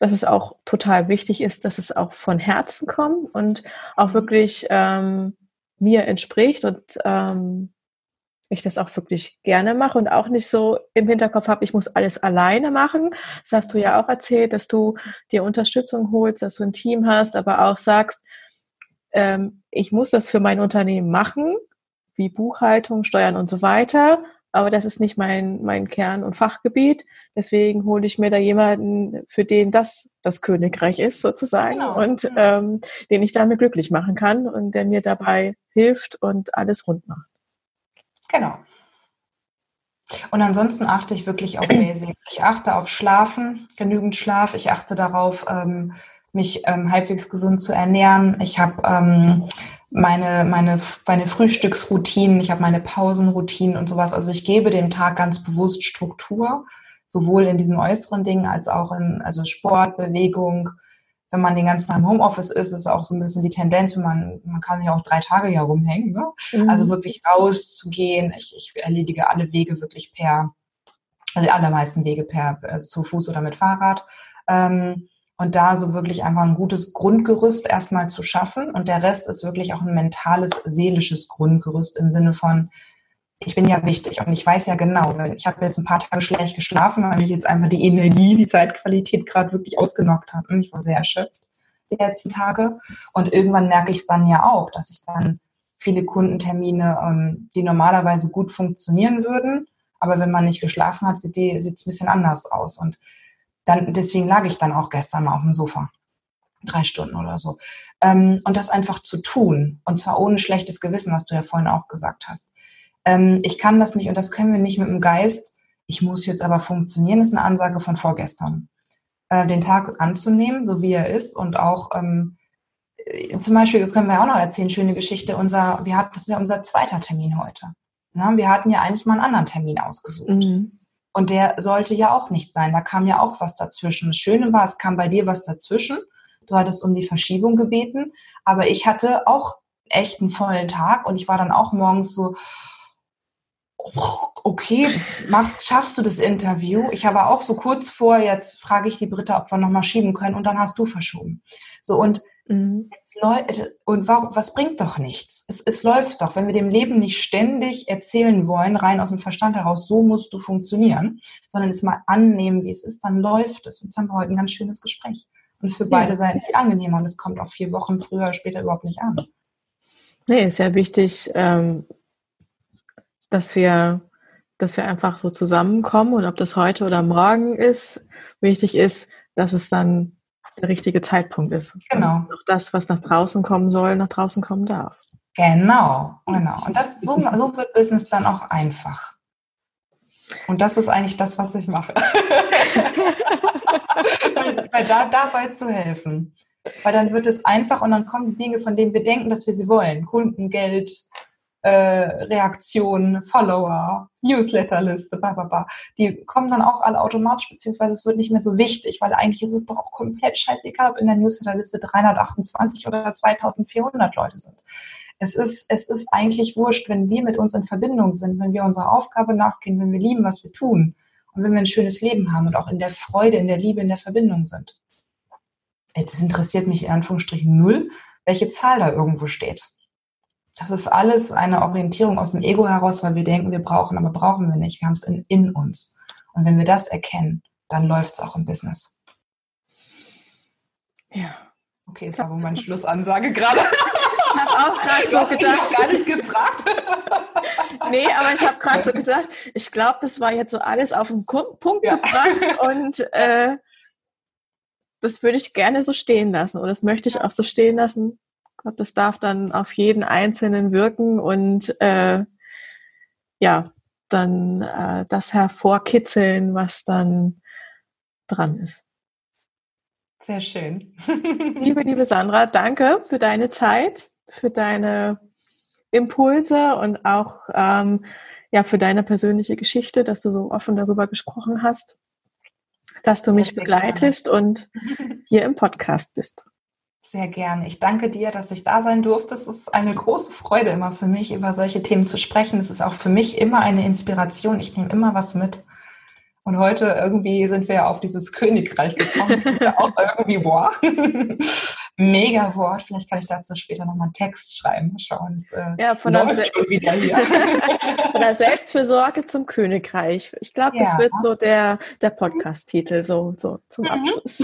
dass es auch total wichtig ist, dass es auch von Herzen kommt und auch wirklich ähm, mir entspricht und ähm, ich das auch wirklich gerne mache und auch nicht so im Hinterkopf habe, ich muss alles alleine machen. Das hast du ja auch erzählt, dass du dir Unterstützung holst, dass du ein Team hast, aber auch sagst, ähm, ich muss das für mein Unternehmen machen, wie Buchhaltung, Steuern und so weiter. Aber das ist nicht mein, mein Kern- und Fachgebiet. Deswegen hole ich mir da jemanden, für den das das Königreich ist, sozusagen, genau. und mhm. ähm, den ich damit glücklich machen kann und der mir dabei hilft und alles rund macht. Genau. Und ansonsten achte ich wirklich auf Basics. Ich achte auf Schlafen, genügend Schlaf. Ich achte darauf, ähm, mich ähm, halbwegs gesund zu ernähren. Ich habe ähm, meine, meine, meine Frühstücksroutinen, ich habe meine Pausenroutinen und sowas. Also ich gebe dem Tag ganz bewusst Struktur, sowohl in diesen äußeren Dingen als auch in also Sport, Bewegung, wenn man den ganzen Tag im Homeoffice ist, ist auch so ein bisschen die Tendenz, wenn man, man kann ja auch drei Tage ja rumhängen, ne? Mhm. Also wirklich rauszugehen. Ich, ich erledige alle Wege wirklich per, also die allermeisten Wege per, also zu Fuß oder mit Fahrrad. Ähm, und da so wirklich einfach ein gutes Grundgerüst erstmal zu schaffen. Und der Rest ist wirklich auch ein mentales, seelisches Grundgerüst im Sinne von, ich bin ja wichtig und ich weiß ja genau, ich habe jetzt ein paar Tage schlecht geschlafen, weil mich jetzt einfach die Energie, die Zeitqualität gerade wirklich ausgenockt hat und ich war sehr erschöpft die letzten Tage und irgendwann merke ich es dann ja auch, dass ich dann viele Kundentermine, ähm, die normalerweise gut funktionieren würden, aber wenn man nicht geschlafen hat, sieht es ein bisschen anders aus und dann deswegen lag ich dann auch gestern mal auf dem Sofa drei Stunden oder so. Ähm, und das einfach zu tun. Und zwar ohne schlechtes Gewissen, was du ja vorhin auch gesagt hast ähm, ich kann das nicht und das können wir nicht mit dem Geist, ich muss jetzt aber funktionieren, ist eine Ansage von vorgestern. Äh, den Tag anzunehmen, so wie er ist und auch ähm, äh, zum Beispiel können wir auch noch erzählen, schöne Geschichte, unser, wir hatten, das ist ja unser zweiter Termin heute. Na, wir hatten ja eigentlich mal einen anderen Termin ausgesucht. Mhm. Und der sollte ja auch nicht sein. Da kam ja auch was dazwischen. Das Schöne war, es kam bei dir was dazwischen. Du hattest um die Verschiebung gebeten, aber ich hatte auch echt einen vollen Tag und ich war dann auch morgens so, okay, machst, schaffst du das Interview? Ich habe auch so kurz vor, jetzt frage ich die Britta, ob wir nochmal schieben können und dann hast du verschoben. So und mhm. und was bringt doch nichts? Es, es läuft doch, wenn wir dem Leben nicht ständig erzählen wollen, rein aus dem Verstand heraus, so musst du funktionieren, sondern es mal annehmen, wie es ist, dann läuft es. Und jetzt haben wir heute ein ganz schönes Gespräch. Und es ist für beide ja. Seiten viel angenehmer und es kommt auch vier Wochen früher, später überhaupt nicht an. Nee, ist ja wichtig, ähm, dass wir, dass wir einfach so zusammenkommen und ob das heute oder morgen ist, wichtig ist, dass es dann der richtige Zeitpunkt ist. Genau. Und auch das, was nach draußen kommen soll, nach draußen kommen darf. Genau, genau. Und das, so, so wird Business dann auch einfach. Und das ist eigentlich das, was ich mache. weil, da, dabei zu helfen. Weil dann wird es einfach und dann kommen die Dinge, von denen wir denken, dass wir sie wollen. Kunden, Geld, äh, Reaktionen, Follower, Newsletterliste, bla, bla, bla. Die kommen dann auch alle automatisch, beziehungsweise es wird nicht mehr so wichtig, weil eigentlich ist es doch auch komplett scheißegal, ob in der Newsletterliste 328 oder 2400 Leute sind. Es ist, es ist eigentlich wurscht, wenn wir mit uns in Verbindung sind, wenn wir unserer Aufgabe nachgehen, wenn wir lieben, was wir tun und wenn wir ein schönes Leben haben und auch in der Freude, in der Liebe, in der Verbindung sind. Jetzt interessiert mich in Anführungsstrichen null, welche Zahl da irgendwo steht. Das ist alles eine Orientierung aus dem Ego heraus, weil wir denken, wir brauchen, aber brauchen wir nicht. Wir haben es in, in uns. Und wenn wir das erkennen, dann läuft es auch im Business. Ja. Okay, das war wohl meine Schlussansage gerade. Ich habe auch gerade so gedacht. gar nicht gefragt. nee, aber ich habe gerade so gedacht, ich glaube, das war jetzt so alles auf den Punkt ja. gebracht und äh, das würde ich gerne so stehen lassen oder das möchte ich auch so stehen lassen. Ich glaube, das darf dann auf jeden Einzelnen wirken und äh, ja, dann äh, das hervorkitzeln, was dann dran ist. Sehr schön. liebe, liebe Sandra, danke für deine Zeit, für deine Impulse und auch ähm, ja, für deine persönliche Geschichte, dass du so offen darüber gesprochen hast, dass du mich begleitest und hier im Podcast bist. Sehr gerne. Ich danke dir, dass ich da sein durfte. Es ist eine große Freude immer für mich, über solche Themen zu sprechen. Es ist auch für mich immer eine Inspiration. Ich nehme immer was mit. Und heute irgendwie sind wir auf dieses Königreich gekommen. ja auch irgendwie, boah, mega Wort. Vielleicht kann ich dazu später nochmal einen Text schreiben. Schauen, es äh, ja, von der, Se wieder hier. von der Selbstfürsorge zum Königreich. Ich glaube, das ja. wird so der, der Podcast-Titel, so, so zum mhm. Abschluss.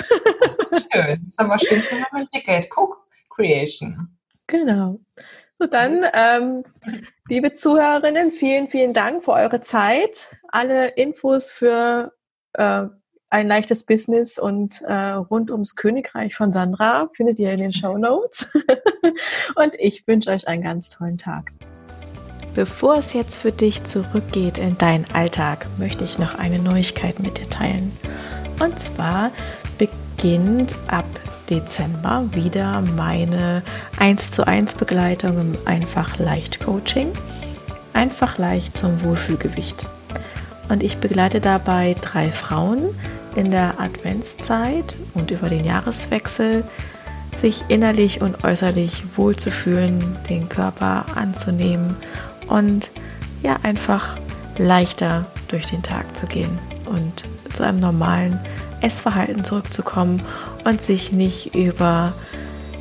das ist schön. Das haben wir schön zusammen entwickelt. Cook Creation. Genau. So dann, ähm, liebe Zuhörerinnen, vielen, vielen Dank für eure Zeit. Alle Infos für äh, ein leichtes Business und äh, rund ums Königreich von Sandra findet ihr in den Show Notes. und ich wünsche euch einen ganz tollen Tag. Bevor es jetzt für dich zurückgeht in deinen Alltag, möchte ich noch eine Neuigkeit mit dir teilen. Und zwar beginnt ab Dezember wieder meine 1 zu 1 Begleitung im Einfach Leicht Coaching. Einfach leicht zum Wohlfühlgewicht. Und ich begleite dabei drei Frauen in der Adventszeit und über den Jahreswechsel, sich innerlich und äußerlich wohlzufühlen, den Körper anzunehmen und ja einfach leichter durch den Tag zu gehen und zu einem normalen Essverhalten zurückzukommen und sich nicht über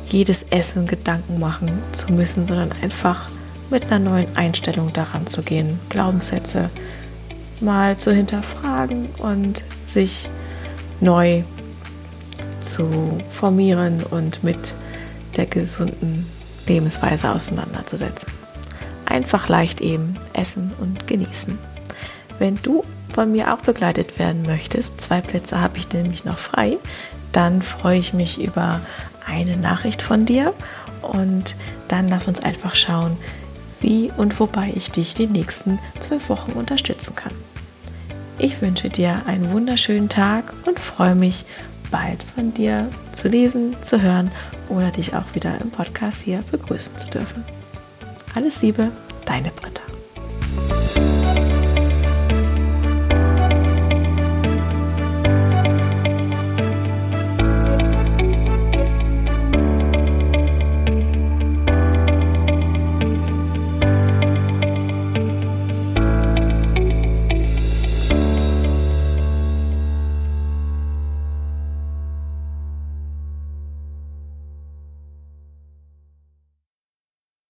jedes Essen Gedanken machen zu müssen, sondern einfach mit einer neuen Einstellung daran zu gehen, Glaubenssätze mal zu hinterfragen und sich neu zu formieren und mit der gesunden Lebensweise auseinanderzusetzen. Einfach leicht eben essen und genießen. Wenn du von mir auch begleitet werden möchtest, zwei Plätze habe ich nämlich noch frei, dann freue ich mich über eine Nachricht von dir und dann lass uns einfach schauen, wie und wobei ich dich die nächsten zwölf Wochen unterstützen kann. Ich wünsche dir einen wunderschönen Tag und freue mich, bald von dir zu lesen, zu hören oder dich auch wieder im Podcast hier begrüßen zu dürfen. Alles Liebe, deine Britta.